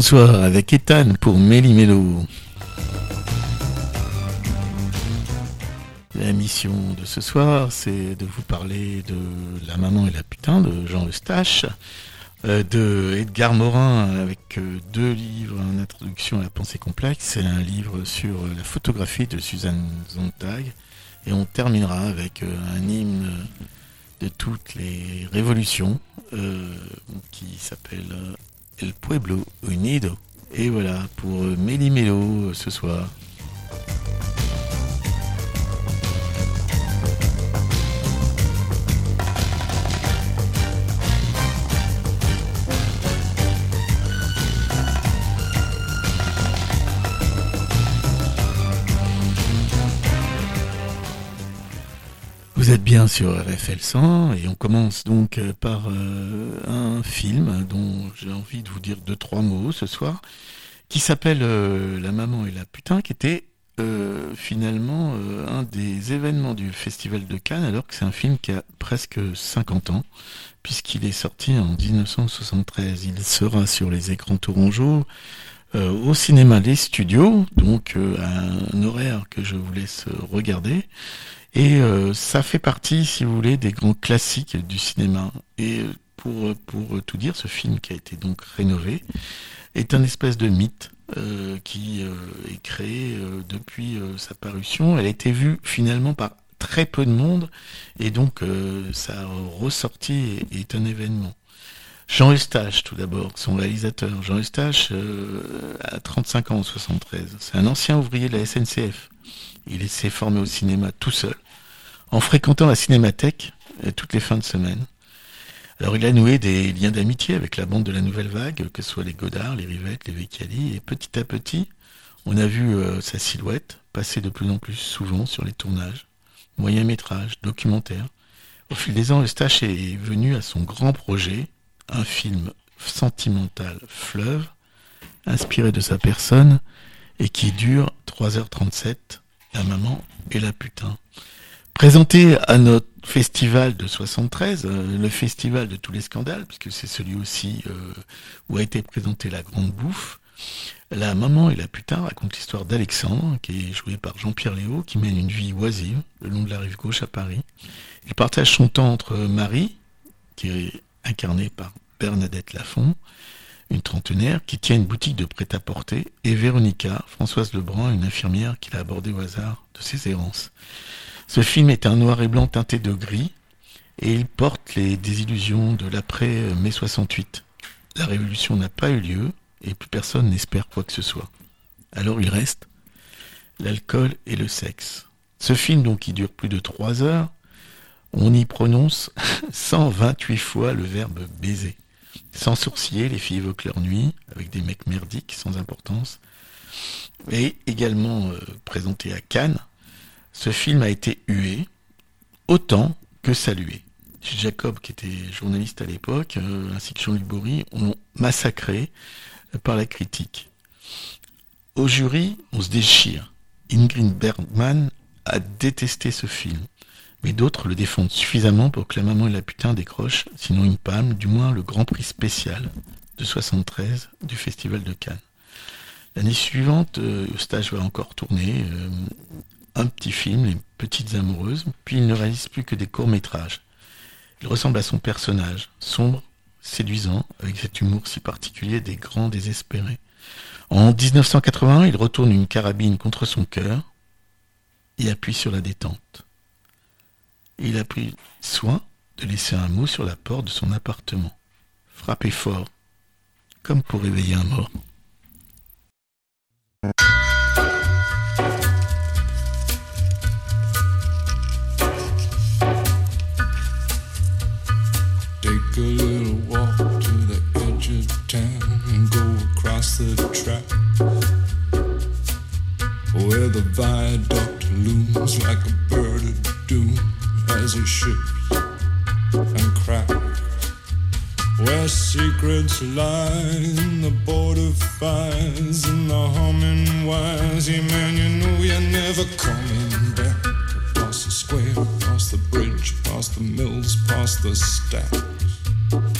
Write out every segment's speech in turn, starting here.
bonsoir avec Ethan pour Méli-Mélo. La mission de ce soir, c'est de vous parler de La maman et la putain de Jean Eustache, euh, de Edgar Morin avec euh, deux livres en introduction à la pensée complexe et un livre sur la photographie de Suzanne Zontag. Et on terminera avec euh, un hymne de toutes les révolutions qui s'appelle El Pueblo Unido. Et voilà pour Méli Mélo ce soir. Vous êtes bien sur RFL 100 et on commence donc euh, par euh, un film dont j'ai envie de vous dire deux trois mots ce soir, qui s'appelle euh, La maman et la putain, qui était finalement un des événements du Festival de Cannes, alors que c'est un film qui a presque 50 ans, puisqu'il est sorti en 1973. Il sera sur les écrans tourangeaux. au cinéma Les Studios, donc un horaire que je vous laisse regarder. Et euh, ça fait partie, si vous voulez, des grands classiques du cinéma. Et euh, pour, pour tout dire, ce film qui a été donc rénové est un espèce de mythe euh, qui est créé depuis sa parution. Elle a été vue finalement par très peu de monde et donc sa ressortie est, un événement. Jean Eustache, tout d'abord, son réalisateur. Jean Eustache a 35 ans en 73. C'est un ancien ouvrier de la SNCF. Il s'est formé au cinéma tout seul, en fréquentant la cinémathèque euh, toutes les fins de semaine. Alors il a noué des liens d'amitié avec la bande de la Nouvelle Vague, que ce soit les Godard, les Rivettes, les Vecchiali, et petit à petit, on a vu euh, sa silhouette passer de plus en plus souvent sur les tournages, moyens métrages, documentaires. Au fil des ans, Eustache est venu à son grand projet, un film sentimental fleuve, inspiré de sa personne, et qui dure 3h37 la maman et la putain. Présenté à notre festival de 73, euh, le festival de tous les scandales, puisque c'est celui aussi euh, où a été présentée la grande bouffe, la maman et la putain raconte l'histoire d'Alexandre, qui est joué par Jean-Pierre Léo, qui mène une vie oisive le long de la rive gauche à Paris. Il partage son temps entre Marie, qui est incarnée par Bernadette Lafont, une trentenaire qui tient une boutique de prêt-à-porter, et Véronica, Françoise Lebrun, une infirmière qu'il a abordée au hasard de ses errances. Ce film est un noir et blanc teinté de gris, et il porte les désillusions de l'après-mai 68. La révolution n'a pas eu lieu, et plus personne n'espère quoi que ce soit. Alors il reste l'alcool et le sexe. Ce film, donc, qui dure plus de trois heures, on y prononce 128 fois le verbe baiser. Sans sourciller, les filles évoquent leur nuit avec des mecs merdiques sans importance. Et également euh, présenté à Cannes, ce film a été hué autant que salué. Jacob, qui était journaliste à l'époque, euh, ainsi que Jean-Luc Bory, ont massacré euh, par la critique. Au jury, on se déchire. Ingrid Bergman a détesté ce film mais d'autres le défendent suffisamment pour que la maman et la putain décrochent, sinon une palme, du moins le grand prix spécial de 73 du Festival de Cannes. L'année suivante, Eustache va encore tourner euh, un petit film, Les Petites Amoureuses, puis il ne réalise plus que des courts-métrages. Il ressemble à son personnage, sombre, séduisant, avec cet humour si particulier des grands désespérés. En 1981, il retourne une carabine contre son cœur et appuie sur la détente il a pris soin de laisser un mot sur la porte de son appartement. Frappé fort, comme pour réveiller un mort. Where the viaduct looms like a bird of doom. as it ships and cracks. Where secrets lie in the border fires and the humming wires. Yeah, man, you know you're never coming back. Past the square, past the bridge, past the mills, past the stacks.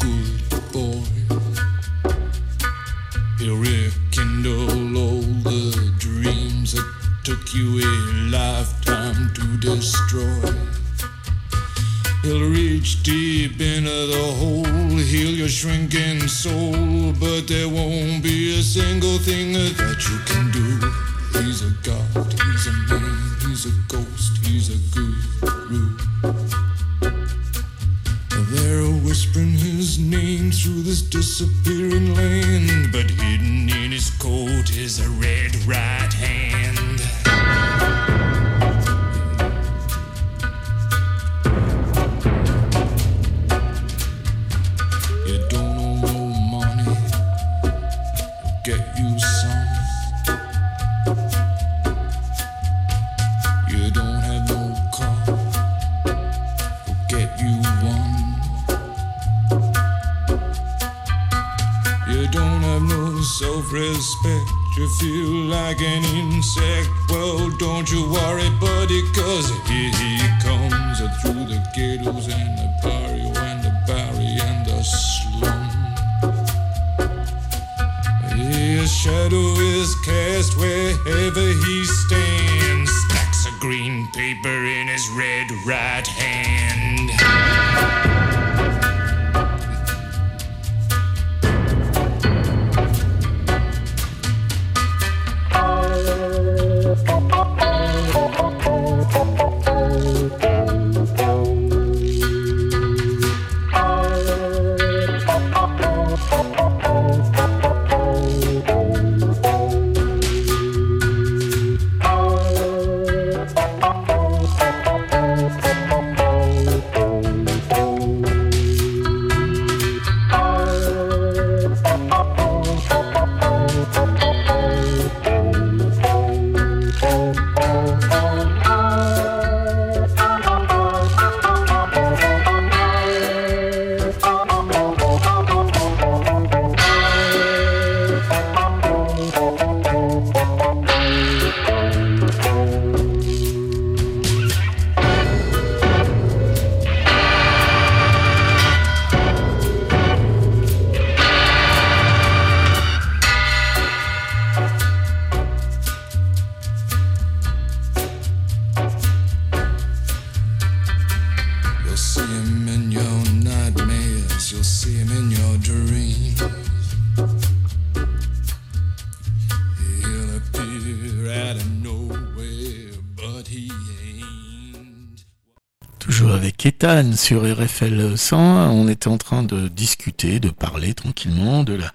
sur RFL 100, on était en train de discuter, de parler tranquillement de la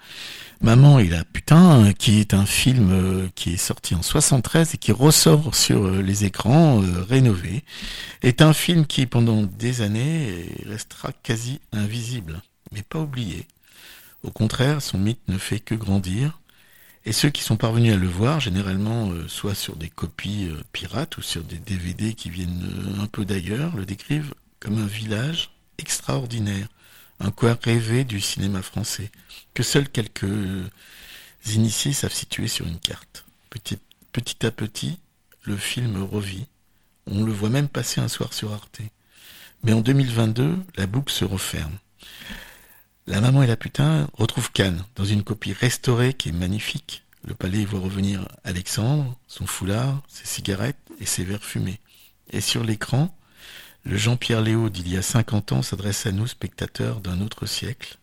Maman et la putain, qui est un film euh, qui est sorti en 73 et qui ressort sur euh, les écrans euh, rénovés, est un film qui pendant des années restera quasi invisible, mais pas oublié. Au contraire, son mythe ne fait que grandir, et ceux qui sont parvenus à le voir, généralement euh, soit sur des copies euh, pirates ou sur des DVD qui viennent euh, un peu d'ailleurs, le décrivent comme un village extraordinaire, un coin rêvé du cinéma français, que seuls quelques euh, initiés savent situer sur une carte. Petit, petit à petit, le film revit. On le voit même passer un soir sur Arte. Mais en 2022, la boucle se referme. La maman et la putain retrouvent Cannes dans une copie restaurée qui est magnifique. Le palais voit revenir Alexandre, son foulard, ses cigarettes et ses verres fumés. Et sur l'écran, le Jean-Pierre Léo d'il y a 50 ans s'adresse à nous, spectateurs d'un autre siècle.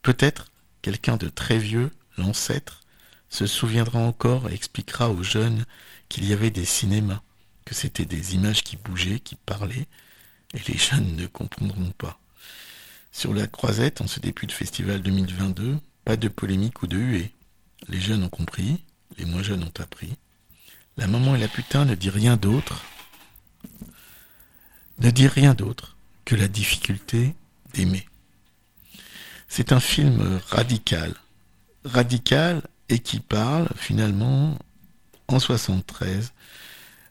Peut-être quelqu'un de très vieux, l'ancêtre, se souviendra encore et expliquera aux jeunes qu'il y avait des cinémas, que c'était des images qui bougeaient, qui parlaient, et les jeunes ne comprendront pas. Sur la croisette, en ce début de festival 2022, pas de polémique ou de huée. Les jeunes ont compris, les moins jeunes ont appris. La maman et la putain ne dit rien d'autre, ne dit rien d'autre que la difficulté d'aimer. C'est un film radical, radical et qui parle finalement en 73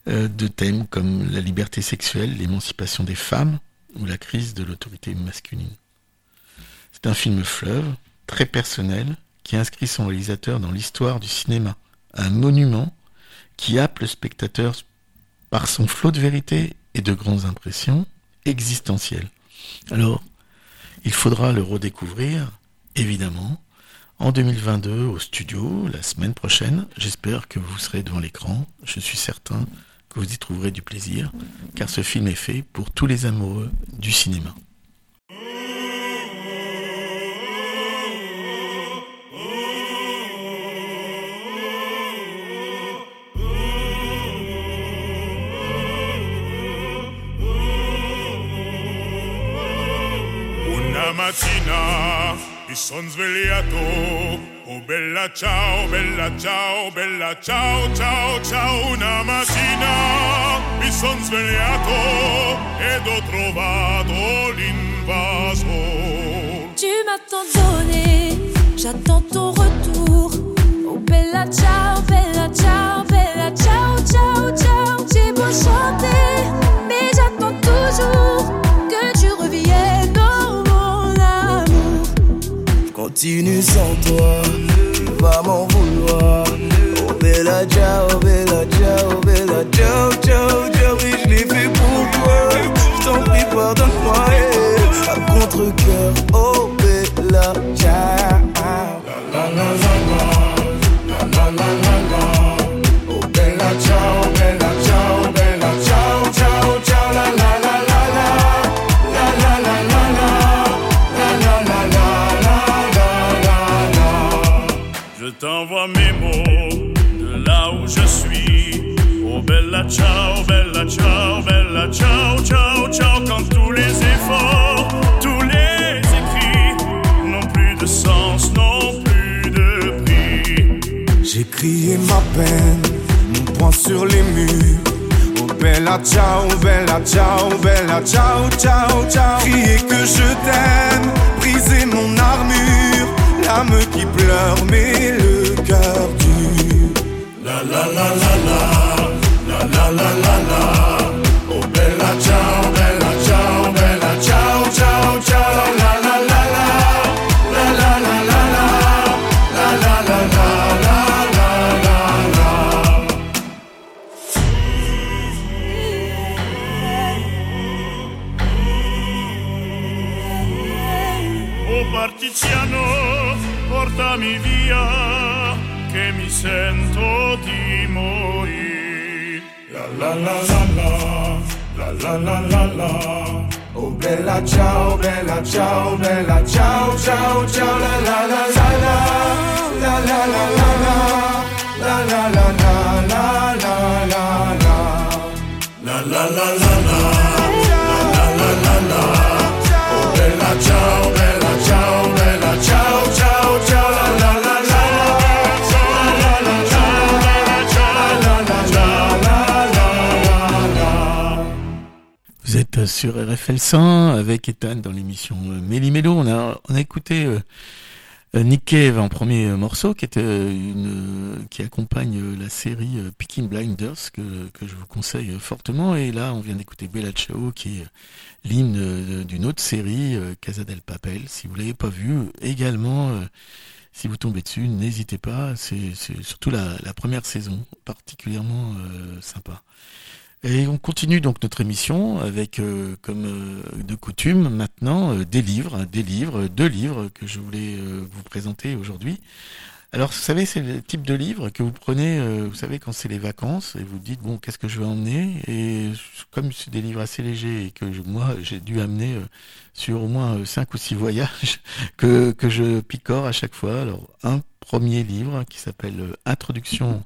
euh, de thèmes comme la liberté sexuelle, l'émancipation des femmes ou la crise de l'autorité masculine. C'est un film fleuve, très personnel, qui inscrit son réalisateur dans l'histoire du cinéma, un monument qui happe le spectateur par son flot de vérité et de grandes impressions existentielles. Alors, il faudra le redécouvrir, évidemment, en 2022 au studio, la semaine prochaine. J'espère que vous serez devant l'écran. Je suis certain que vous y trouverez du plaisir, car ce film est fait pour tous les amoureux du cinéma. Mattina mi son svegliato, oh bella ciao, bella ciao, bella ciao, ciao, ciao. Una mattina mi son svegliato ed ho trovato l'invaso. Tu m'as tant donné, j'attends ton retour. Oh bella ciao, bella ciao, bella ciao, ciao, ciao. J'ai beau chanter, Continue sans toi, tu vas m'en vouloir. Oh bella ciao, bella ciao, bella ciao, ciao, ciao. Oui, je l'ai fait pour toi. Je t'en prie, pardonne-moi. À contre-coeur, oh bella ciao. Bella ciao, bella ciao, bella ciao, ciao, ciao. Quand tous les efforts, tous les écrits n'ont plus de sens, n'ont plus de prix. J'ai crié ma peine, mon poing sur les murs. Oh bella ciao, bella ciao, bella ciao, ciao, ciao. Crier que je t'aime, briser mon armure. L'âme qui pleure, mais le cœur dur. La la la la la, La la la la. Oh bella ciao, bella ciao, bella ciao, ciao, ciao. La la la la. La la la la la. La la la la la la la la. Oh partigiano, portami via che mi sento di morire. La la la la la, la la la la la. Oh bella ciao, bella ciao, bella ciao, ciao, ciao. La la la la la, la la la la la, la la la la Sur RFL 100 avec Ethan dans l'émission euh, Méli Mélo. On a, on a écouté euh, euh, Nick Cave en premier morceau qui, était une, qui accompagne la série Peaking Blinders que, que je vous conseille fortement. Et là, on vient d'écouter Bella Ciao qui est l'hymne d'une autre série, Casa del Papel. Si vous l'avez pas vu, également, si vous tombez dessus, n'hésitez pas. C'est surtout la, première saison, particulièrement sympa. Et on continue donc notre émission avec, euh, comme euh, de coutume, maintenant euh, des livres, des livres, deux livres que je voulais vous présenter aujourd'hui. Alors, vous savez, c'est le type de livre que vous prenez, vous savez, quand c'est les vacances, et vous dites, bon, qu'est-ce que je vais emmener? Et comme c'est des livres assez légers et que moi, j'ai dû amener sur au moins cinq ou six voyages que, que je picore à chaque fois. Alors, un premier livre qui s'appelle Introduction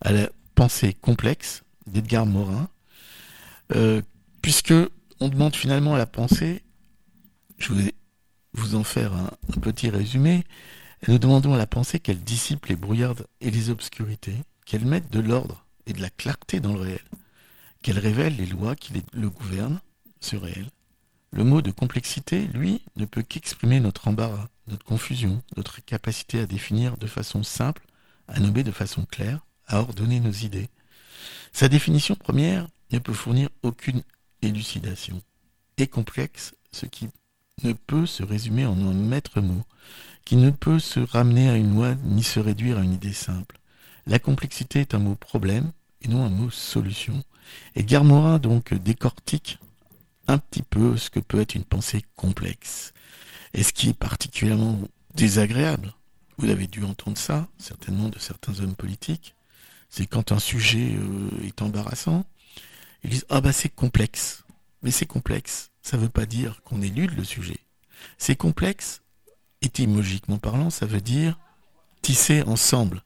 à la pensée complexe d'Edgar Morin. Euh, puisque on demande finalement à la pensée, je vais vous en faire un, petit résumé, nous demandons à la pensée qu'elle dissipe les brouillards et les obscurités, qu'elle mette de l'ordre et de la clarté dans le réel, qu'elle révèle les lois qui le gouvernent, ce réel. Le mot de complexité, lui, ne peut qu'exprimer notre embarras, notre confusion, notre capacité à définir de façon simple, à nommer de façon claire, à ordonner nos idées. Sa définition première ne peut fournir aucune élucidation. Est complexe ce qui ne peut se résumer en un maître mot, qui ne peut se ramener à une loi ni se réduire à une idée simple. La complexité est un mot problème et non un mot solution. Et Garmorin donc décortique un petit peu ce que peut être une pensée complexe. Et ce qui est particulièrement désagréable, vous avez dû entendre ça, certainement de certains hommes politiques, c'est quand un sujet euh, est embarrassant, ils disent Ah bah c'est complexe. Mais c'est complexe, ça ne veut pas dire qu'on élude le sujet. C'est complexe, étymologiquement parlant, ça veut dire tisser ensemble.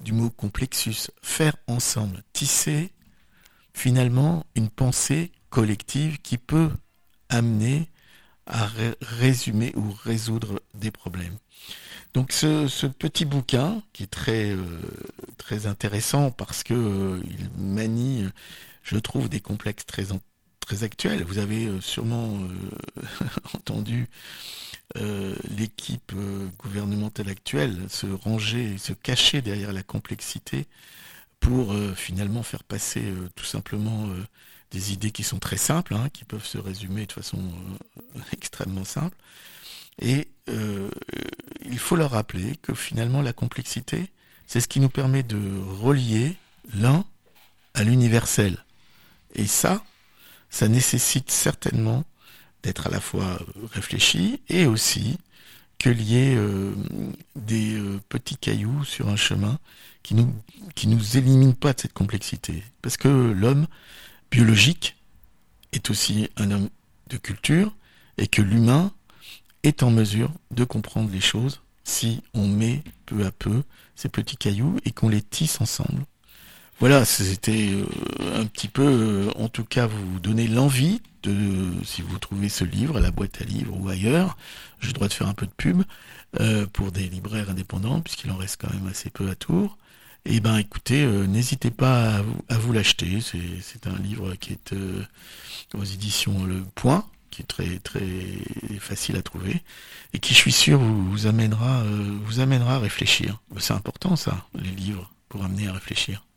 Du mot complexus, faire ensemble, tisser finalement une pensée collective qui peut amener à résumer ou résoudre des problèmes. Donc ce, petit bouquin qui est très euh, très intéressant parce que euh, il manie, je trouve, des complexes très très actuels. Vous avez euh, sûrement entendu l'équipe gouvernementale actuelle se ranger, se cacher derrière la complexité pour finalement faire passer tout simplement des idées qui sont très simples, hein, qui peuvent se résumer de façon euh, extrêmement simple. Et euh, il faut leur rappeler que finalement la complexité, c'est ce qui nous permet de relier l'un à l'universel. Et ça, ça nécessite certainement d'être à la fois réfléchi et aussi qu'il y ait euh, des petits cailloux sur un chemin qui nous qui nous éliminent pas de cette complexité. Parce que l'homme, biologique est aussi un homme de culture et que l'humain est en mesure de comprendre les choses si on met peu à peu ces petits cailloux et qu'on les tisse ensemble. Voilà, c'était euh, un petit peu, euh, en tout cas, vous donner l'envie de, si vous trouvez ce livre à la boîte à livres ou ailleurs, j'ai le droit de faire un peu de pub euh, pour des libraires indépendants, puisqu'il en reste quand même assez peu à Tours. Eh ben, écoutez, n'hésitez pas à vous, l'acheter. C'est un livre qui est aux éditions Le Point, qui est très très facile à trouver et qui, je suis sûr, vous, amènera euh, vous amènera à réfléchir. C'est important ça, les livres, pour amener à réfléchir.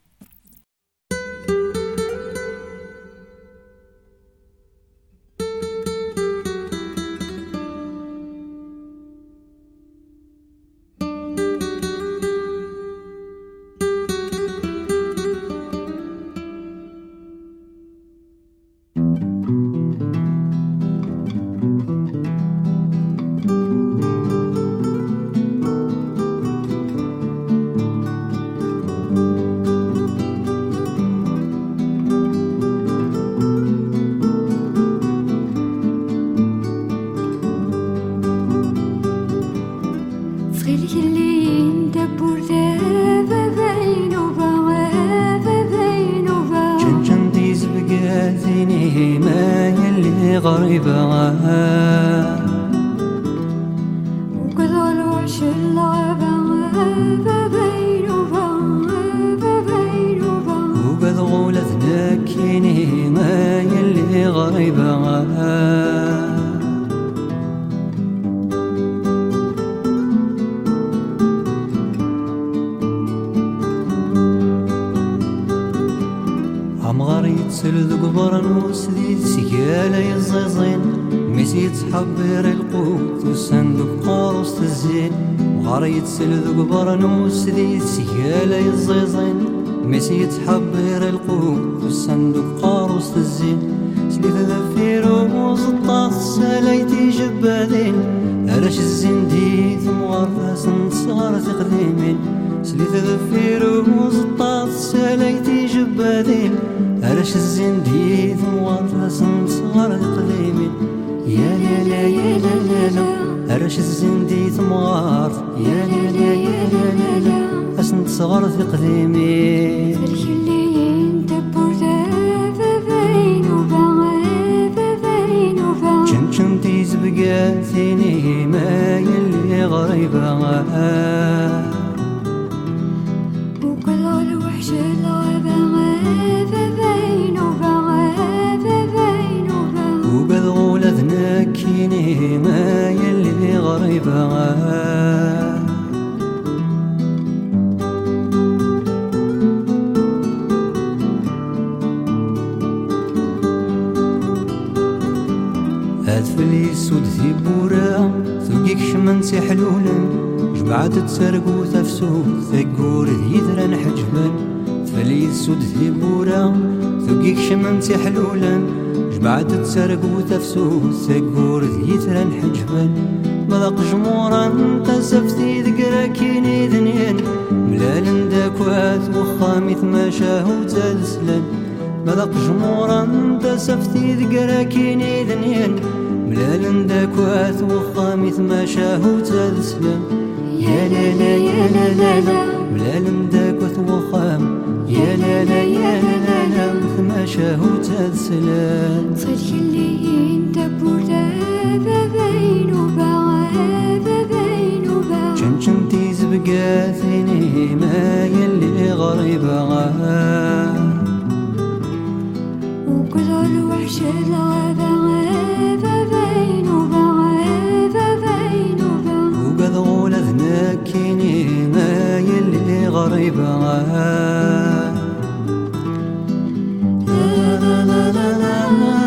سل قبر المسدي سيكالا يزيزين. ميسي تحبير القوت والصندوق قارص الزين. وغريت سل قبر المسدي سيكالا يزيزين. ميسي تحبير القوت والصندوق قارص الزين. سليت ذفير وزطاس ساليتي جبالين. أرش الزين ديت مغرس نصغر تقديمين. سليت ذفير وزطاس ساليتي جبالين. باش الزين ديت مورث مصغر القليمي يا لا لا يا لا لا لا عرش الزين ديت مغارث يا لا لا يا لا لا لا. اسنت صغر في قديمي سوس سقور ذيثرا حجبا مذاق جمورا قسفتي ذقرا كيني ذنين ملال داكوات وخامي ثما شاهو تسلا مذاق جمورا قسفتي ذقرا كيني ذنين ملال داكوات وخامي ثما شاهو تسلا يا لا لا يا لا لا لا ولا لمداك وثوخام يا لا لا يا لا لا لا ثما شاهو تسلام صدق اللي انت بين بابين وبابا بين وبابا شمشم تيز بقاثني ما يلي غريبة. وكل الوحشة الغابة غابة بين وبابا قريبها لا لا لا لا لا.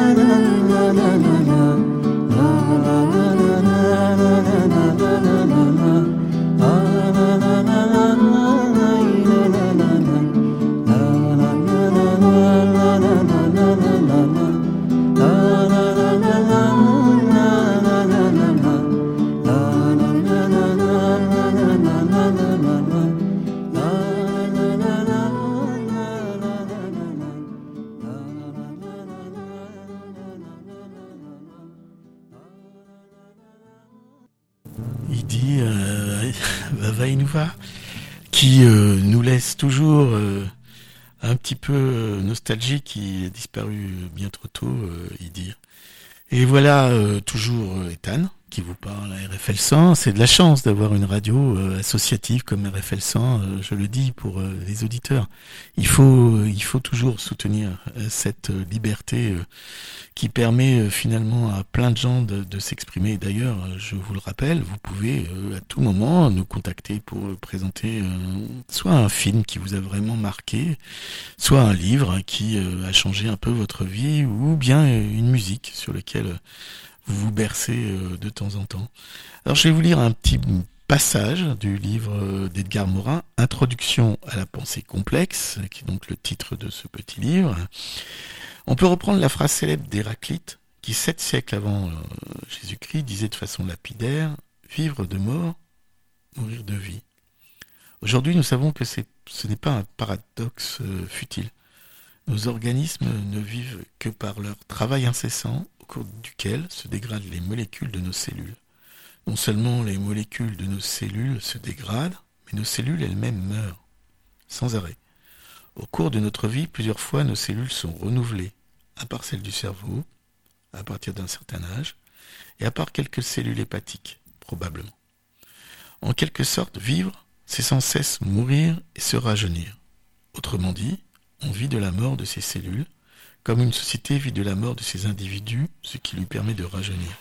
Qui euh, nous laisse toujours euh, un petit peu euh, nostalgique, il a disparu bien trop tôt, dit. Et voilà toujours Ethan qui vous parle à RFL 100. C'est de la chance d'avoir une radio euh, associative comme RFL 100, euh, je le dis pour euh, les auditeurs. Il faut, il faut toujours soutenir cette liberté qui permet finalement à plein de gens de, de s'exprimer. D'ailleurs, je vous le rappelle, vous pouvez à tout moment nous contacter pour présenter soit un film qui vous a vraiment marqué, soit un livre qui a changé un peu votre vie, ou bien une musique sur laquelle vous vous bercez euh, de temps en temps. Alors je vais vous lire un petit passage du livre euh, d'Edgar Morin, Introduction à la pensée complexe, qui est donc le titre de ce petit livre. On peut reprendre la phrase célèbre d'Héraclite, qui sept siècles avant euh, Jésus-Christ disait de façon lapidaire, vivre de mort, mourir de vie. Aujourd'hui, nous savons que ce n'est pas un paradoxe futile. Nos organismes ne vivent que par leur travail incessant, au cours duquel se dégradent les molécules de nos cellules. Non seulement les molécules de nos cellules se dégradent, mais nos cellules elles-mêmes meurent, sans arrêt. Au cours de notre vie, plusieurs fois, nos cellules sont renouvelées, à part celles du cerveau, à partir d'un certain âge, et à part quelques cellules hépatiques, probablement. En quelque sorte, vivre, c'est sans cesse mourir et se rajeunir. Autrement dit, on vit de la mort de ses cellules, comme une société vit de la mort de ses individus, ce qui lui permet de rajeunir.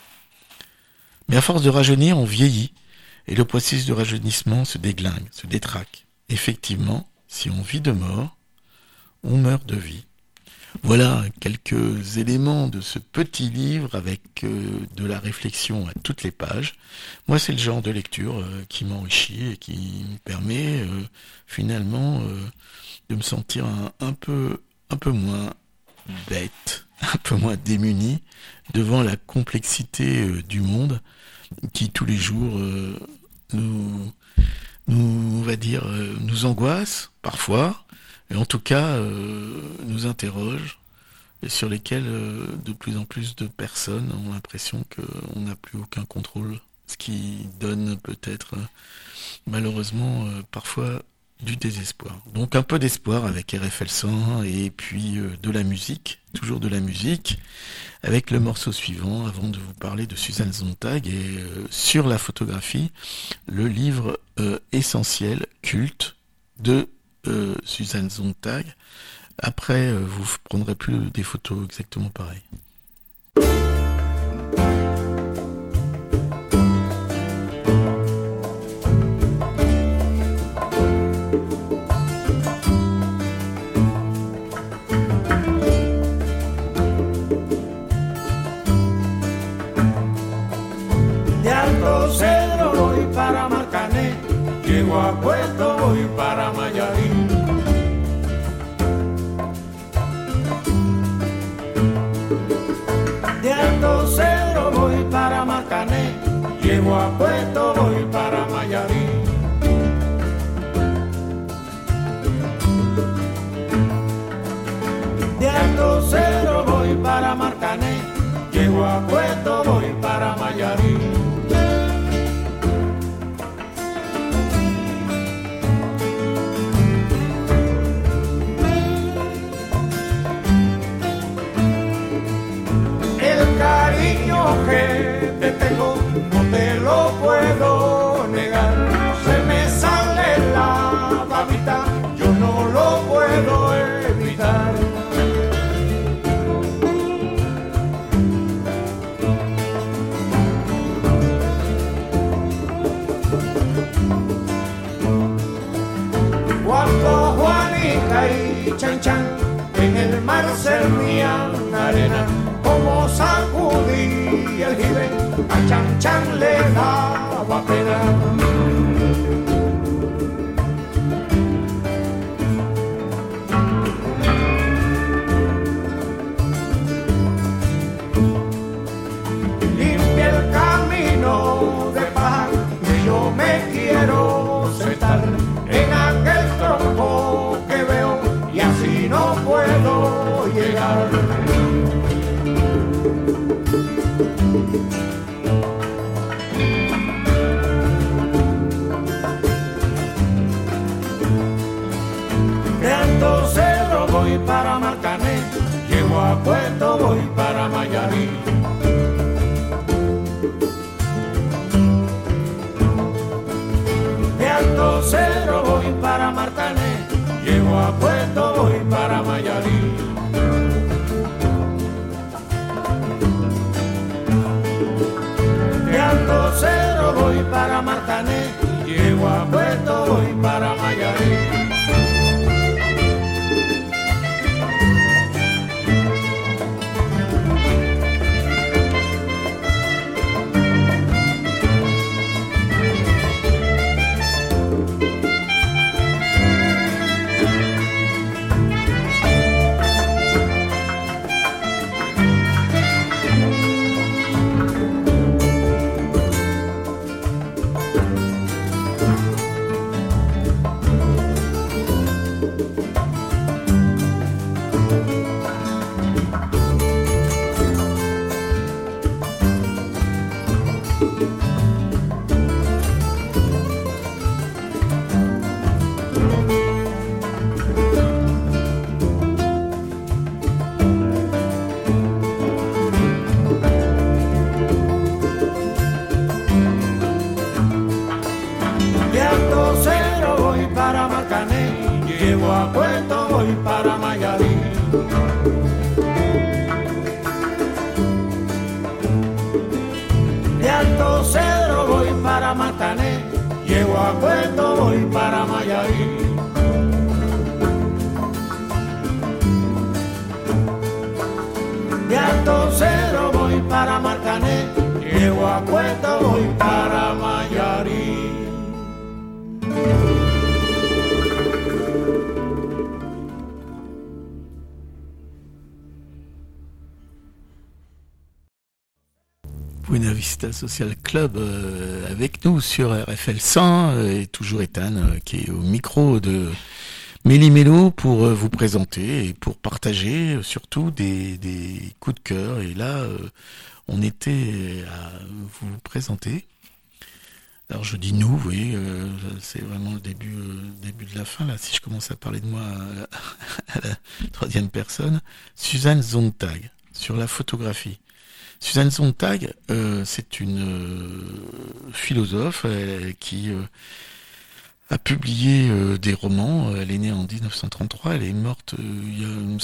Mais à force de rajeunir, on vieillit, et le processus de rajeunissement se déglingue, se détraque. Effectivement, si on vit de mort, on meurt de vie. Voilà quelques éléments de ce petit livre avec euh, de la réflexion à toutes les pages. Moi, c'est le genre de lecture euh, qui m'enrichit et qui me permet euh, finalement de me sentir un, un peu moins bête, un peu moins démuni devant la complexité euh, du monde qui tous les jours euh, nous, nous, va dire, euh, nous angoisse parfois, et en tout cas nous interroge et sur lesquels de plus en plus de personnes ont l'impression qu'on n'a plus aucun contrôle, ce qui donne peut-être malheureusement parfois du désespoir. Donc un peu d'espoir avec RFL 100 et puis euh, de la musique, toujours de la musique, avec le morceau suivant avant de vous parler de Suzanne Zontag et euh, sur la photographie, le livre euh, essentiel, culte de Suzanne Zontag. Après, vous prendrez plus des photos exactement pareilles. Mayarí. El cariño que te tengo no te lo puedo Cuando Juanita y Chan Chan en el mar servían arena, como sacudí el jibe, a Chan Chan le daba pena. Llegar. Alto Cerro voy para Marcané, llego a Puerto voy para Mayarí. De Alto Cero voy para Martané, llego a Puerto, voy para Mayarí. De Alto Cero voy para Martané, llego a Puerto, voy para Mayarí. Buena Vista Social Club euh, avec nous sur RFL 100 euh, et toujours Ethan euh, qui est au micro de Méli pour vous présenter et pour partager surtout des, des coups de cœur. Et là, on était à vous présenter. Alors je dis nous, euh, c'est vraiment le début, début de la fin. Là, si je commence à parler de moi à, à la troisième personne, Suzanne Zontag sur la photographie. Suzanne Sontag, euh, c'est une euh, philosophe euh, qui a publié des romans. Elle est née en 1933, elle est morte il y a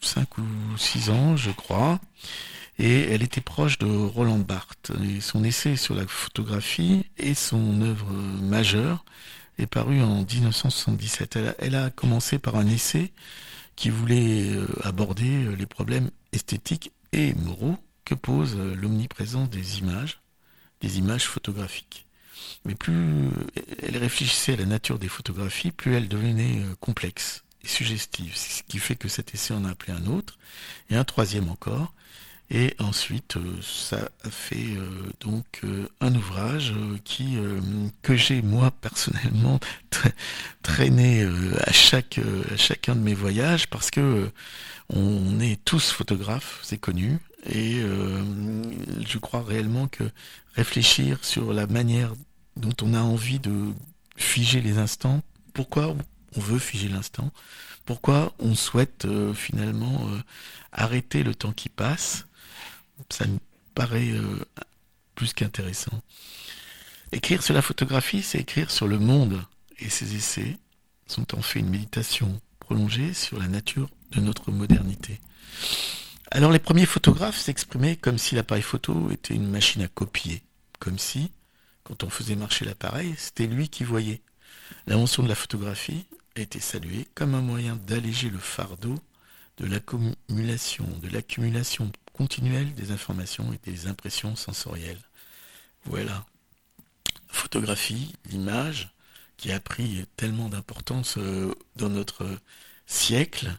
5 ou 6 ans, je crois. Et elle était proche de Roland Barthes. Son essai sur la photographie et son œuvre majeure est paru en 1977. Elle a, commencé par un essai qui voulait aborder les problèmes esthétiques et moraux que pose euh, l'omniprésence des images, des images photographiques. Mais plus euh, elle réfléchissait à la nature des photographies, plus elle devenait euh, complexe et suggestive. Ce qui fait que cet essai en a appelé un autre, et un troisième encore. Et ensuite, ça a fait donc un ouvrage qui que j'ai moi personnellement tra- traîné à chaque à chacun de mes voyages parce que on est tous photographes, c'est connu. Et euh, je crois réellement que réfléchir sur la manière dont on a envie de figer les instants, pourquoi on veut figer l'instant, pourquoi on souhaite euh, finalement euh, arrêter le temps qui passe, ça me paraît plus qu'intéressant. Écrire sur la photographie, c'est écrire sur le monde, et ces essais sont en fait une méditation prolongée sur la nature de notre modernité. Alors les premiers photographes s'exprimaient comme si l'appareil photo était une machine à copier, comme si, quand on faisait marcher l'appareil, c'était lui qui voyait. L'invention de la photographie a été saluée comme un moyen d'alléger le fardeau de l'accumulation, de l'accumulation continuelle des informations et des impressions sensorielles. Voilà. Photographie, l'image, qui a pris tellement d'importance euh, dans notre siècle,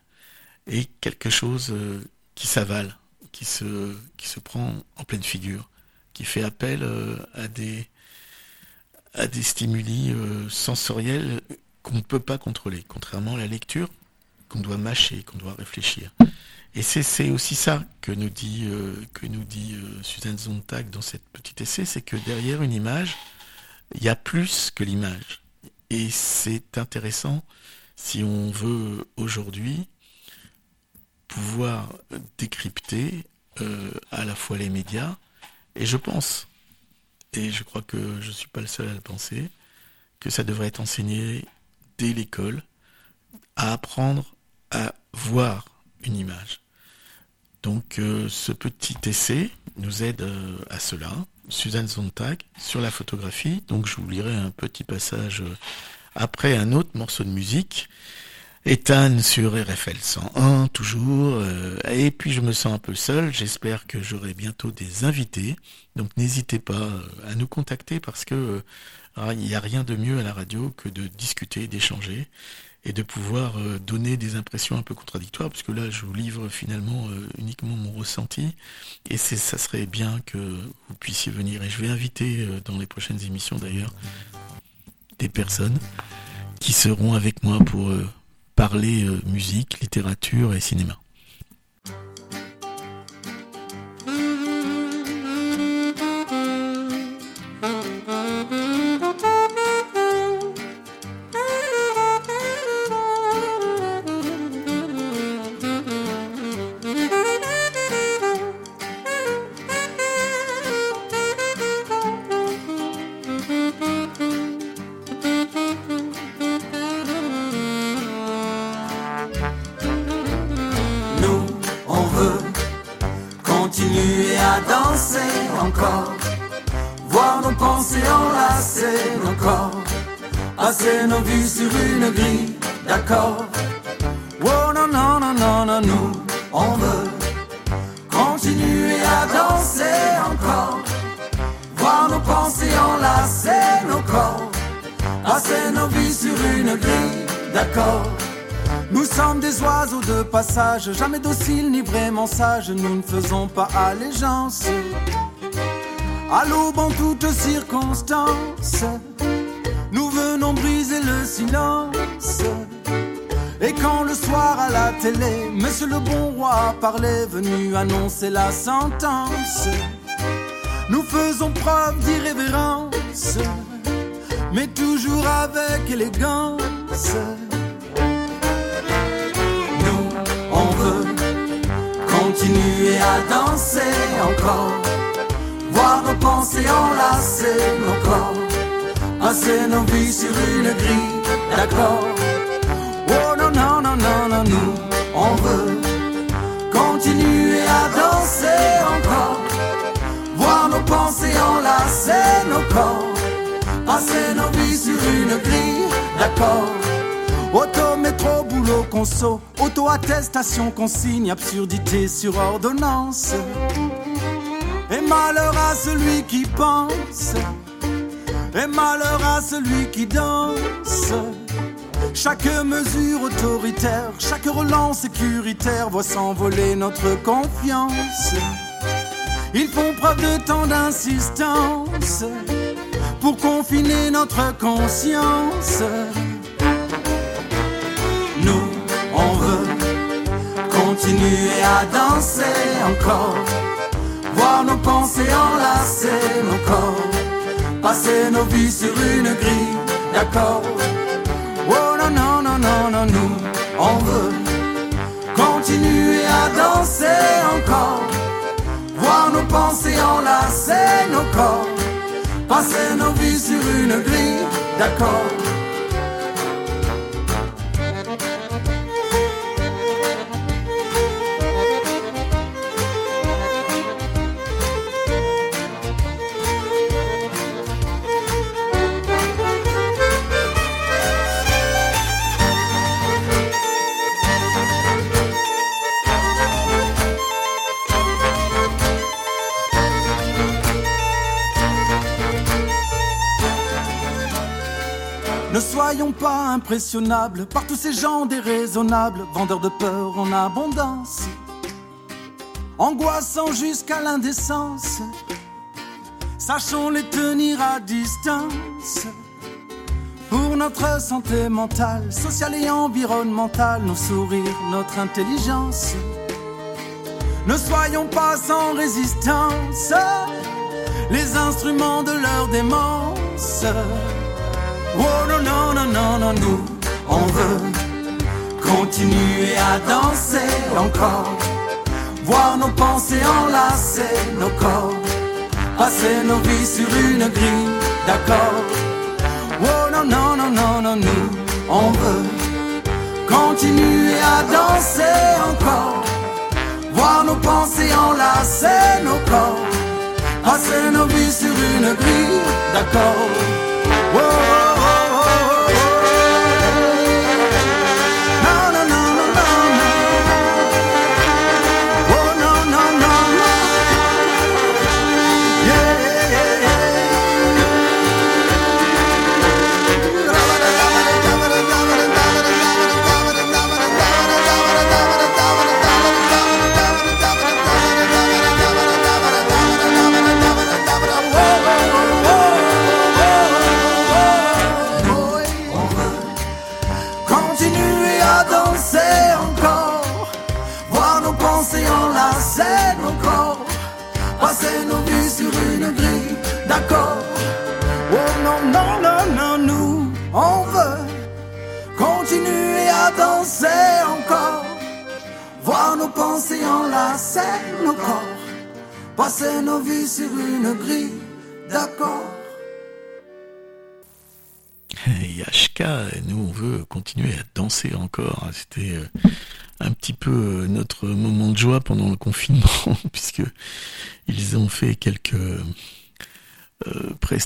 est quelque chose euh, qui s'avale, qui se, prend en pleine figure, qui fait appel euh, à, des, stimuli euh, sensoriels qu'on ne peut pas contrôler, contrairement à la lecture qu'on doit mâcher, qu'on doit réfléchir. Et c'est aussi ça que nous dit, euh, que nous dit Suzanne Zontag dans cette petite essai, c'est que derrière une image, il y a plus que l'image. Et c'est intéressant si on veut aujourd'hui pouvoir décrypter euh, à la fois les médias, et je pense, et je crois que je ne suis pas le seul à le penser, que ça devrait être enseigné dès l'école, à apprendre à voir une image. Donc euh, ce petit essai nous aide euh, à cela. Suzanne Sontag sur la photographie. Donc je vous lirai un petit passage après un autre morceau de musique. Ethan sur RFL 101 toujours. Euh, et puis je me sens un peu seul. J'espère que j'aurai bientôt des invités. Donc n'hésitez pas euh, à nous contacter parce que euh, ah, il n'y a rien de mieux à la radio que de discuter, d'échanger et de pouvoir donner des impressions un peu contradictoires, parce que là je vous livre finalement uniquement mon ressenti, et ça serait bien que vous puissiez venir. Et je vais inviter dans les prochaines émissions d'ailleurs des personnes qui seront avec moi pour parler euh, musique, littérature et cinéma. Jamais docile ni vraiment sage, nous ne faisons pas allégeance. À l'aube en toutes circonstances, nous venons briser le silence. Et quand le soir à la télé, Monsieur le bon roi parlait, venu annoncer la sentence, nous faisons preuve d'irrévérence, mais toujours avec élégance. continuer à danser encore, voir nos pensées enlacer nos corps, passer nos vies sur une grille d'accord. Passer nos vies sur une grille d'accord. Auto, métro, boulot, conso, auto-attestation, consigne, absurdité sur ordonnance. Et malheur à celui qui pense, et malheur à celui qui danse. Chaque mesure autoritaire, chaque relance sécuritaire voit s'envoler notre confiance. Ils font preuve de tant d'insistance pour confiner notre conscience. continuer à danser encore, voir nos pensées enlacer nos corps, passer nos vies sur une grille d'accord. Oh non, non, non, non, non, nous, on veut continuer à danser encore, voir nos pensées enlacer nos corps, passer nos vies sur une grille d'accord. Impressionnables par tous ces gens déraisonnables, vendeurs de peur en abondance, angoissants jusqu'à l'indécence. Sachons les tenir à distance. Pour notre santé mentale, sociale et environnementale, nos sourires, notre intelligence. Ne soyons pas sans résistance, les instruments de leur démence. Oh non, non, non, non, non, nous, on veut continuer à danser encore, voir nos pensées enlacer nos corps, passer nos vies sur une grille d'accord. Oh non, non, non, non, non, nous, on veut continuer à danser encore, voir nos pensées enlacer nos corps, passer nos vies sur une grille d'accord. Oh, oh, oh,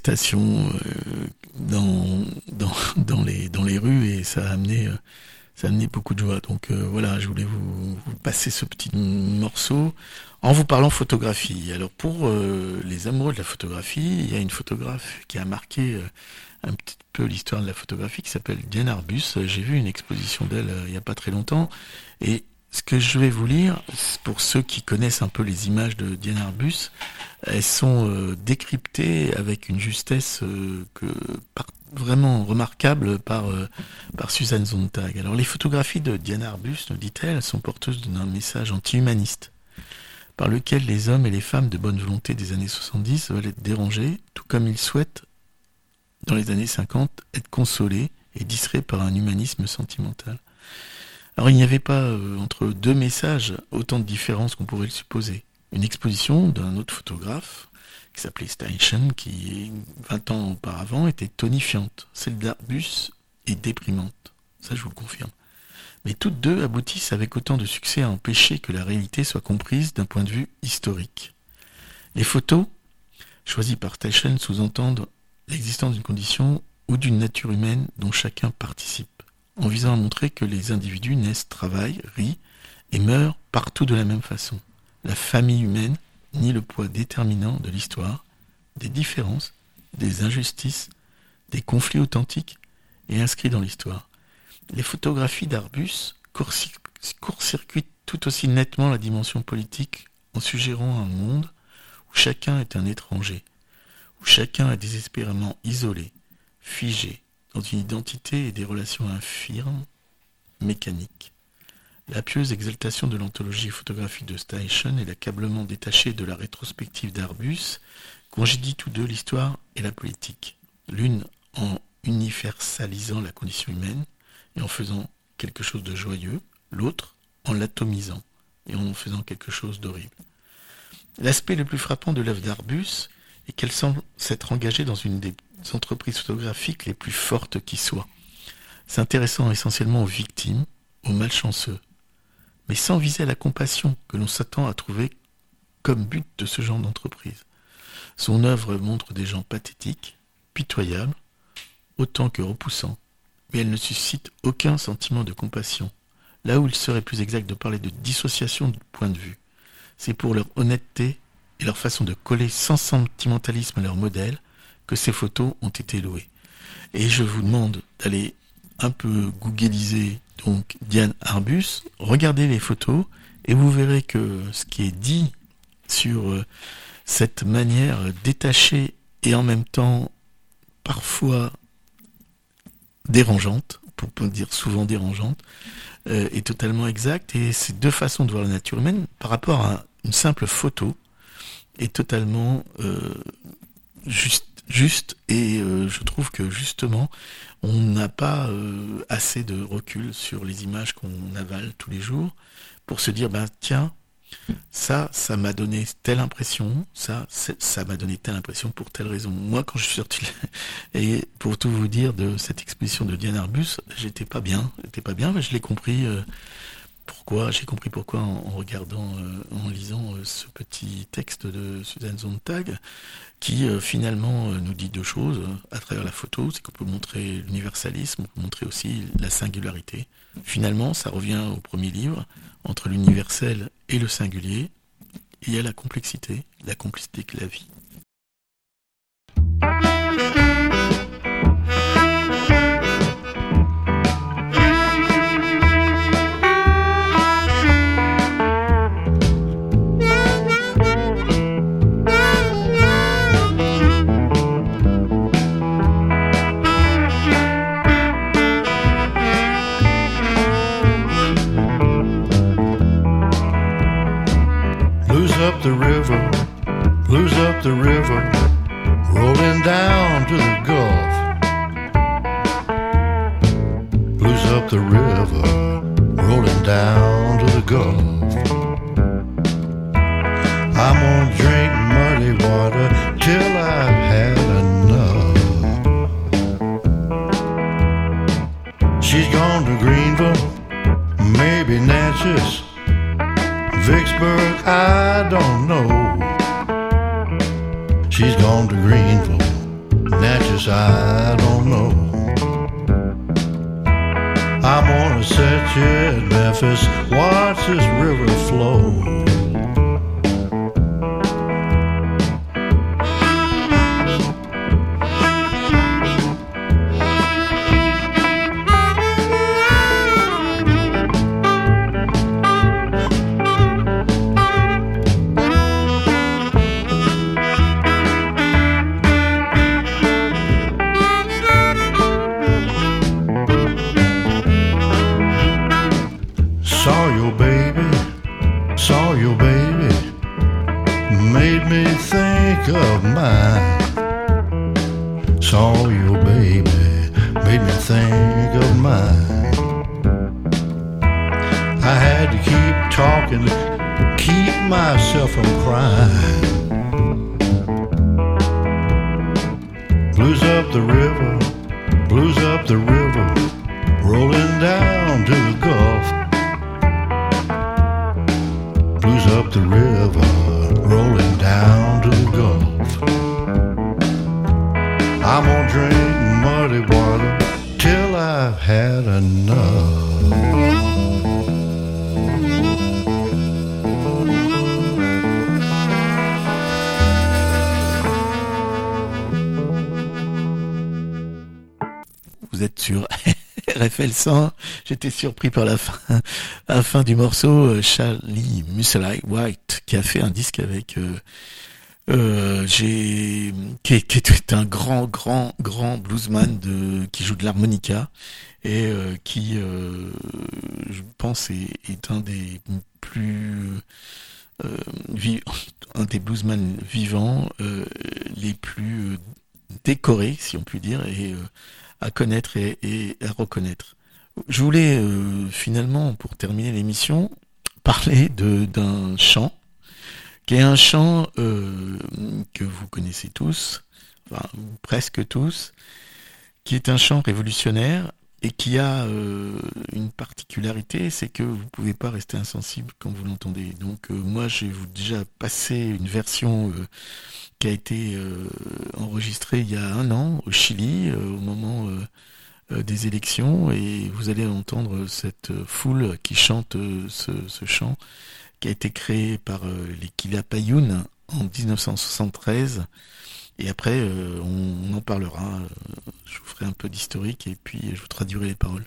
euh, dans, dans, dans, les, dans les rues et ça a amené, euh, ça a amené beaucoup de joie. Donc euh, voilà, je voulais vous, passer ce petit morceau en vous parlant photographie. Alors pour les amoureux de la photographie, il y a une photographe qui a marqué un petit peu l'histoire de la photographie qui s'appelle Diane Arbus. J'ai vu une exposition d'elle il n'y a pas très longtemps et ce que je vais vous lire, pour ceux qui connaissent un peu les images de Diane Arbus, elles sont euh, décryptées avec une justesse euh, vraiment remarquable par, euh, par Suzanne Sontag. Alors les photographies de Diane Arbus, nous dit-elle, sont porteuses d'un message anti-humaniste par lequel les hommes et les femmes de bonne volonté des années 70 veulent être dérangés, tout comme ils souhaitent, dans les années 50, être consolés et distraits par un humanisme sentimental. Alors il n'y avait pas euh, entre deux messages autant de différences qu'on pourrait le supposer. Une exposition d'un autre photographe qui s'appelait Steinchen, qui 20 ans auparavant était tonifiante. Celle d'Arbus est déprimante. Ça je vous le confirme. Mais toutes deux aboutissent avec autant de succès à empêcher que la réalité soit comprise d'un point de vue historique. Les photos, choisies par Taschen, sous-entendent l'existence d'une condition ou d'une nature humaine dont chacun participe, en visant à montrer que les individus naissent, travaillent, rient et meurent partout de la même façon. La famille humaine nie le poids déterminant de l'histoire, des différences, des injustices, des conflits authentiques et inscrits dans l'histoire. Les photographies d'Arbus court-cir- court-circuitent tout aussi nettement la dimension politique en suggérant un monde où chacun est un étranger, où chacun est désespérément isolé, figé, dans une identité et des relations infirmes, mécaniques. La pieuse exaltation de l'anthologie photographique de Station et l'accablement détaché de la rétrospective d'Arbus congédient tous deux l'histoire et la politique. L'une en universalisant la condition humaine et en faisant quelque chose de joyeux, l'autre en l'atomisant et en faisant quelque chose d'horrible. L'aspect le plus frappant de l'œuvre d'Arbus est qu'elle semble s'être engagée dans une des entreprises photographiques les plus fortes qui soient, s'intéressant essentiellement aux victimes, aux malchanceux, mais sans viser à la compassion que l'on s'attend à trouver comme but de ce genre d'entreprise. Son œuvre montre des gens pathétiques, pitoyables, autant que repoussants, mais elle ne suscite aucun sentiment de compassion, là où il serait plus exact de parler de dissociation de point de vue. C'est pour leur honnêteté et leur façon de coller sans sentimentalisme leur modèle que ces photos ont été louées. Et je vous demande d'aller un peu googliser donc Diane Arbus, regardez les photos et vous verrez que ce qui est dit sur euh, cette manière détachée et en même temps parfois dérangeante, pour dire souvent dérangeante, euh, est totalement exact et ces deux façons de voir la nature humaine par rapport à une simple photo est totalement euh, juste, juste et euh, je trouve que justement on n'a pas euh, assez de recul sur les images qu'on avale tous les jours pour se dire ben tiens ça ça m'a donné telle impression ça ça m'a donné telle impression pour telle raison. Moi quand je suis sorti et pour tout vous dire de cette exposition de Diane Arbus j'étais pas bien j'étais pas bien mais je l'ai compris pourquoi J'ai compris pourquoi en, regardant, euh, en lisant euh, ce petit texte de Suzanne Zontag, qui euh, finalement nous dit deux choses à travers la photo, c'est qu'on peut montrer l'universalisme, on peut montrer aussi la singularité. Finalement, ça revient au premier livre, entre l'universel et le singulier, il y a la complexité, la complexité que la vie. The river, blues up the river, rolling down to the Gulf. Blues up the river, rolling down to the Gulf. I'm gonna drink muddy water till I've had enough. She's gone to Greenville, Gone to Greenville, Natchez, I don't know. I'm gonna set you at Memphis, watch this river flow. J'étais surpris par la fin, la fin du morceau. Euh, Charlie Musselwhite White, qui a fait un disque avec, euh, euh, j'ai, qui, un grand, grand, grand bluesman de, qui joue de l'harmonica et qui pense, est, un des plus euh, un des bluesmen vivants les plus décorés, si on peut dire, et à connaître et, à reconnaître. Je voulais finalement, pour terminer l'émission, parler d'un chant, qui est un chant que vous connaissez tous, enfin, presque tous, qui est un chant révolutionnaire et qui a euh, une particularité, c'est que vous pouvez pas rester insensible quand vous l'entendez. Donc euh, moi, j'ai déjà passé une version euh, qui a été enregistrée il y a un an au Chili, au moment des élections, et vous allez entendre cette foule qui chante ce, ce, chant qui a été créé par les Kilapayun en 1973 et après, euh, on, en parlera. Euh, je vous ferai un peu d'historique et puis je vous traduirai les paroles.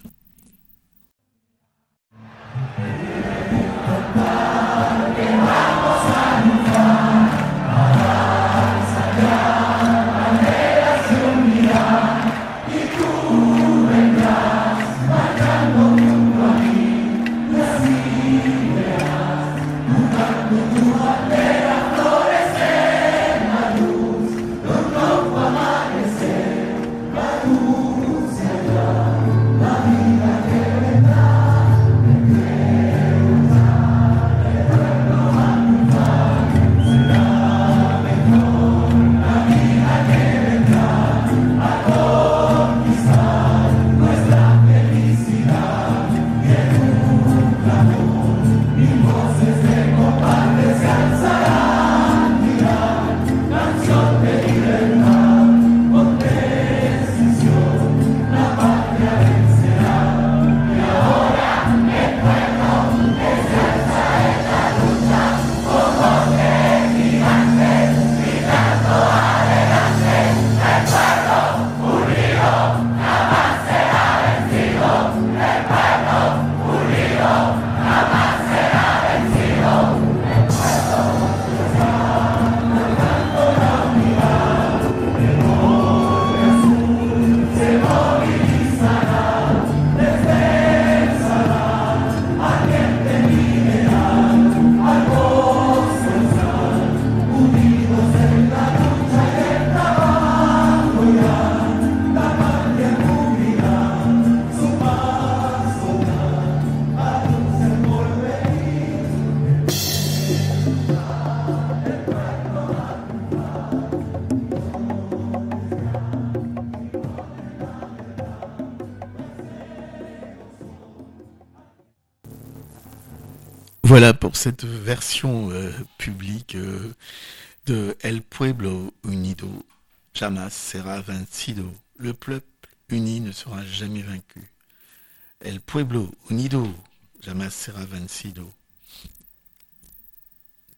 Cette version euh, publique euh, de El Pueblo Unido, Jamás sera vencido. Le peuple uni ne sera jamais vaincu. El Pueblo Unido, Jamás sera vencido.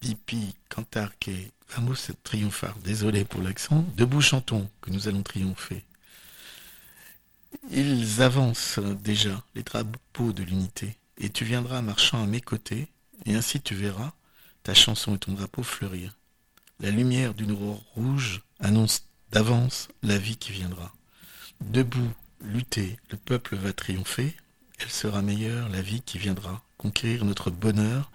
Pipi, cantar que vamos triomphar. Désolé pour l'accent. Debout chantons que nous allons triompher. Ils avancent déjà les drapeaux de l'unité, et tu viendras marchant à mes côtés, et ainsi tu verras ta chanson et ton drapeau fleurir. La lumière d'une aurore rouge annonce d'avance la vie qui viendra. Debout, lutter, le peuple va triompher, elle sera meilleure, la vie qui viendra, conquérir notre bonheur,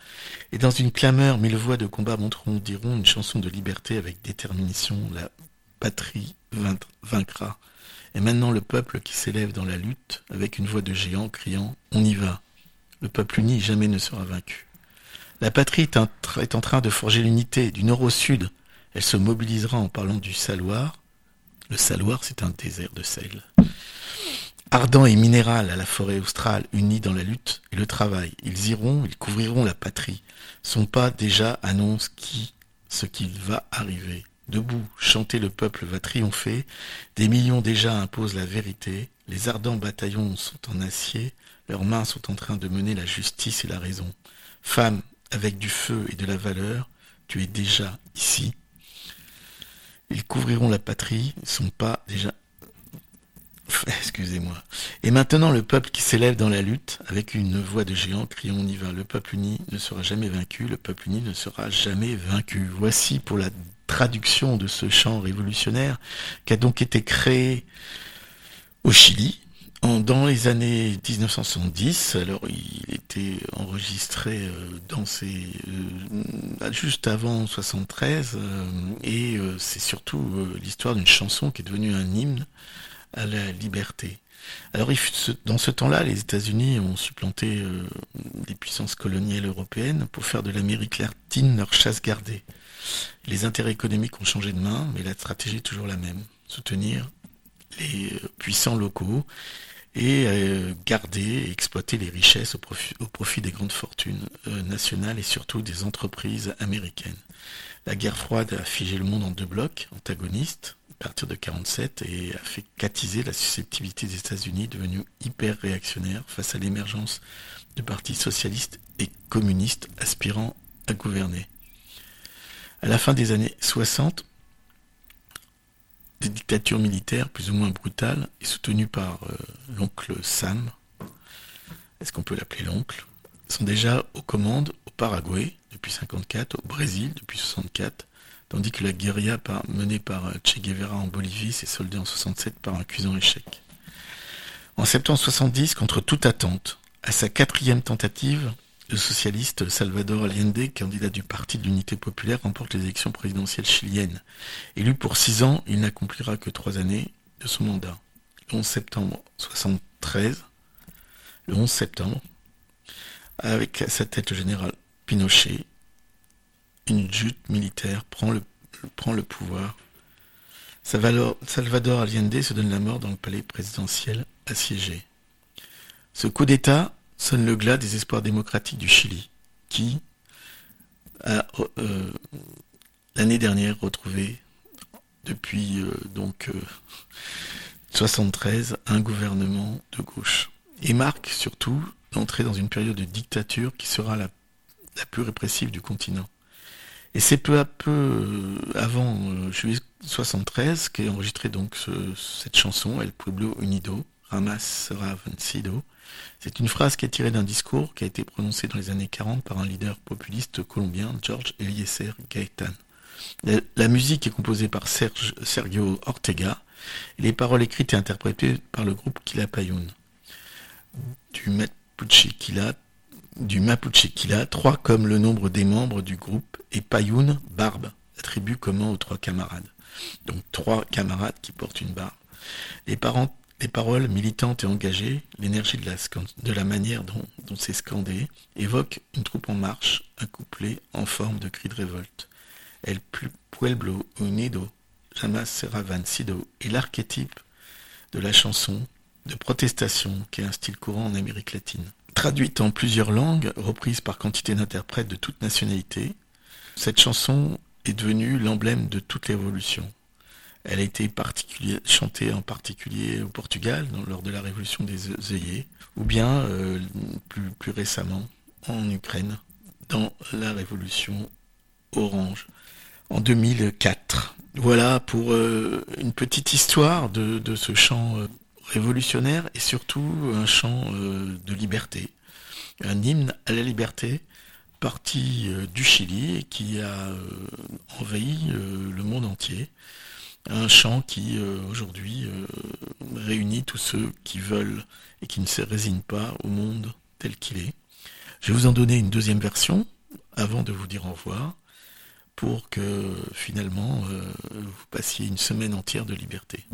et dans une clameur, mille voix de combat montreront, diront une chanson de liberté avec détermination, la patrie vaincra. Et maintenant le peuple qui s'élève dans la lutte, avec une voix de géant criant On y va. Le peuple uni jamais ne sera vaincu. La patrie est, en train de forger l'unité du nord au sud. Elle se mobilisera en parlant du saloir. Le saloir, c'est un désert de sel. Ardent et minéral à la forêt australe, unis dans la lutte et le travail. Ils iront, ils couvriront la patrie. Son pas déjà annonce qui, ce qu'il va arriver. Debout, chanter le peuple va triompher. Des millions déjà imposent la vérité. Les ardents bataillons sont en acier. Leurs mains sont en train de mener la justice et la raison. Femmes, avec du feu et de la valeur, tu es déjà ici. Ils couvriront la patrie, ils sont pas déjà... Excusez-moi. Et maintenant le peuple qui s'élève dans la lutte, avec une voix de géant, criant on y va. Le peuple uni ne sera jamais vaincu, le peuple uni ne sera jamais vaincu. Voici pour la traduction de ce chant révolutionnaire qui a donc été créé au Chili, dans les années 1970, alors il été enregistré dans ces, juste avant 73 et c'est surtout l'histoire d'une chanson qui est devenue un hymne à la liberté. Alors dans ce temps-là, les États-Unis ont supplanté les puissances coloniales européennes pour faire de l'Amérique latine leur chasse gardée. Les intérêts économiques ont changé de main, mais la stratégie est toujours la même. Soutenir les puissants locaux et euh, garder et exploiter les richesses au profit, des grandes fortunes euh, nationales et surtout des entreprises américaines. La guerre froide a figé le monde en deux blocs antagonistes à partir de 1947 et a fait catiser la susceptibilité des États-Unis devenus hyper réactionnaires face à l'émergence de partis socialistes et communistes aspirant à gouverner. À la fin des années 60, des dictatures militaires plus ou moins brutales et soutenues par euh, l'oncle Sam, est-ce qu'on peut l'appeler l'oncle, sont déjà aux commandes au Paraguay depuis 54, au Brésil depuis 64, tandis que la guérilla menée par euh, Che Guevara en Bolivie s'est soldée en 67 par un cuisant échec. En septembre 70, contre toute attente, à sa quatrième tentative, le socialiste Salvador Allende, candidat du Parti de l'Unité populaire, remporte les élections présidentielles chiliennes. Élu pour six ans, il n'accomplira que trois années de son mandat. Le 11 septembre 73, le 11 septembre, avec à sa tête le général Pinochet, une jute militaire prend le, prend le pouvoir. Salvador Allende se donne la mort dans le palais présidentiel assiégé. Ce coup d'État sonne le glas des espoirs démocratiques du Chili, qui a euh, l'année dernière retrouvé depuis euh, donc 73 euh, un gouvernement de gauche et marque surtout l'entrée dans une période de dictature qui sera la, plus répressive du continent. Et c'est peu à peu avant juillet 73 qu'est enregistré donc cette chanson El Pueblo Unido, Ramas sera vencido, c'est une phrase qui est tirée d'un discours qui a été prononcé dans les années 40 par un leader populiste colombien, George Eliezer Gaetan. La, musique est composée par Sergio Ortega et les paroles écrites et interprétées par le groupe Quilapayún. Du Mapuche du Mapuche Quila, trois comme le nombre des membres du groupe, et Payún, barbe, attribue commun aux trois camarades. Donc trois camarades qui portent une barbe. Les parents les paroles militantes et engagées, l'énergie de la, manière dont, c'est scandé, évoquent une troupe en marche, un couplet en forme de cri de révolte. El pueblo unido jamás sera vencido est l'archétype de la chanson de protestation qui est un style courant en Amérique latine. Traduite en plusieurs langues, reprise par quantité d'interprètes de toute nationalité, cette chanson est devenue l'emblème de toute l'évolution. Elle a été chantée en particulier au Portugal lors de la révolution des œillets, ou bien euh, plus, récemment en Ukraine dans la révolution orange en 2004. Voilà pour euh, une petite histoire de, ce chant euh, révolutionnaire et surtout un chant de liberté, un hymne à la liberté parti du Chili et qui a envahi le monde entier un chant qui euh, aujourd'hui euh, réunit tous ceux qui veulent et qui ne se résignent pas au monde tel qu'il est. Je vais vous en donner une deuxième version avant de vous dire au revoir pour que finalement euh, vous passiez une semaine entière de liberté.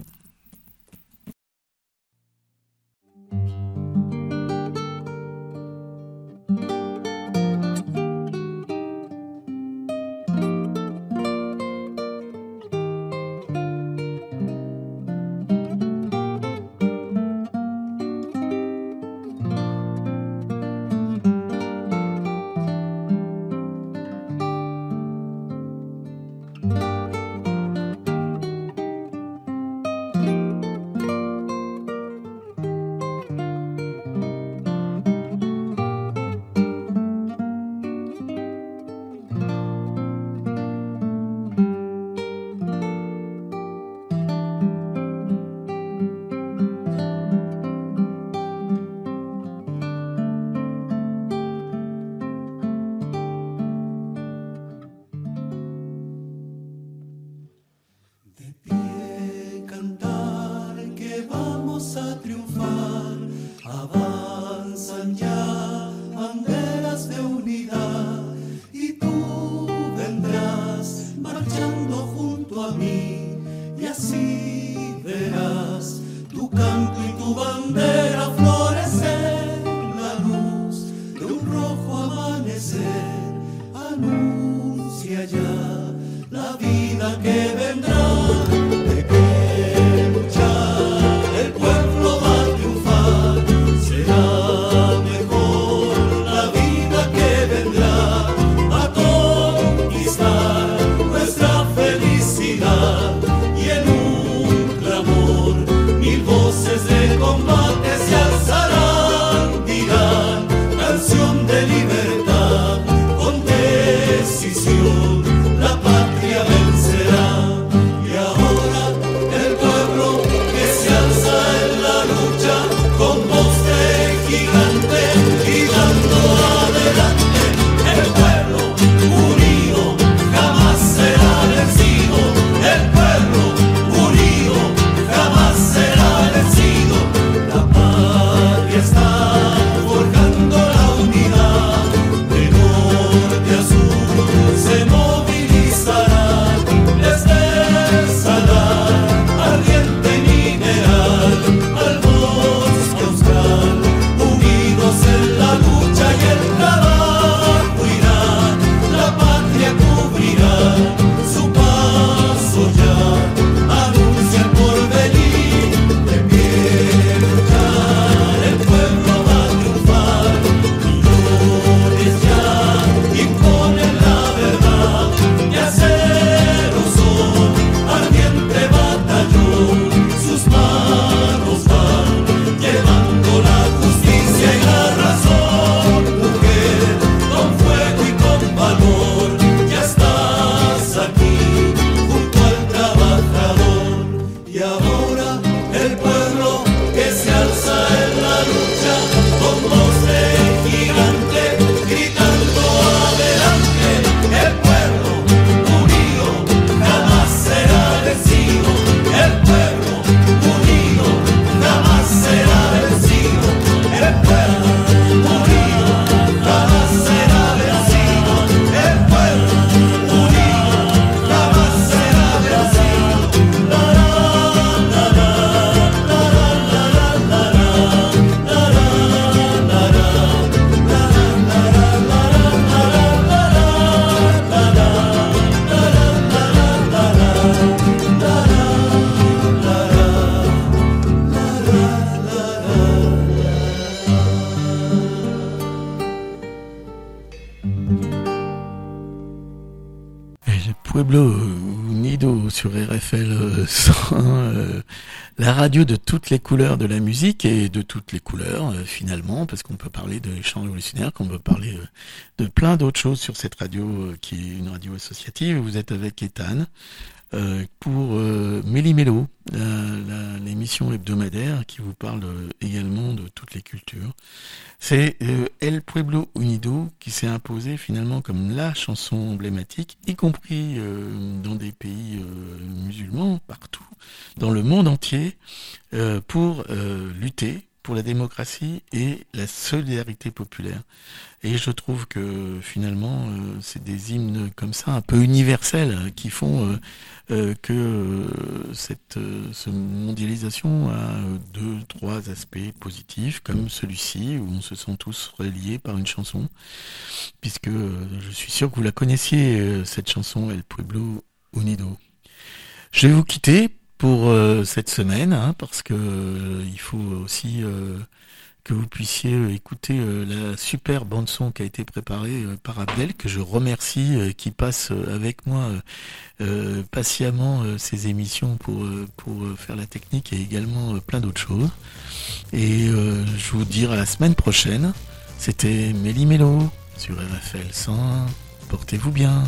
De toutes les couleurs de la musique et de toutes les couleurs euh, finalement, parce qu'on peut parler de chants révolutionnaires, qu'on peut parler euh, de plein d'autres choses sur cette radio euh, qui est une radio associative. Vous êtes avec Ethan pour Méli-Mélo, l'émission hebdomadaire qui vous parle également de toutes les cultures. C'est El Pueblo Unido qui s'est imposé finalement comme la chanson emblématique, y compris dans des pays musulmans, partout, dans le monde entier. Euh, pour euh, lutter pour la démocratie et la solidarité populaire. Et je trouve que finalement, euh, c'est des hymnes comme ça, un peu universels, hein, qui font que cette, mondialisation a deux, trois aspects positifs, comme celui-ci, où on se sent tous reliés par une chanson, puisque je suis sûr que vous la connaissiez, cette chanson, El Pueblo Unido. Je vais vous quitter pour euh, cette semaine, hein, parce que euh, il faut aussi euh, que vous puissiez écouter la super bande son qui a été préparée par Abdel, que je remercie, qui passe avec moi patiemment ces émissions pour pour faire la technique et également plein d'autres choses. Et je vous dire à la semaine prochaine. C'était Méli Mélo sur RFL 100. Portez-vous bien.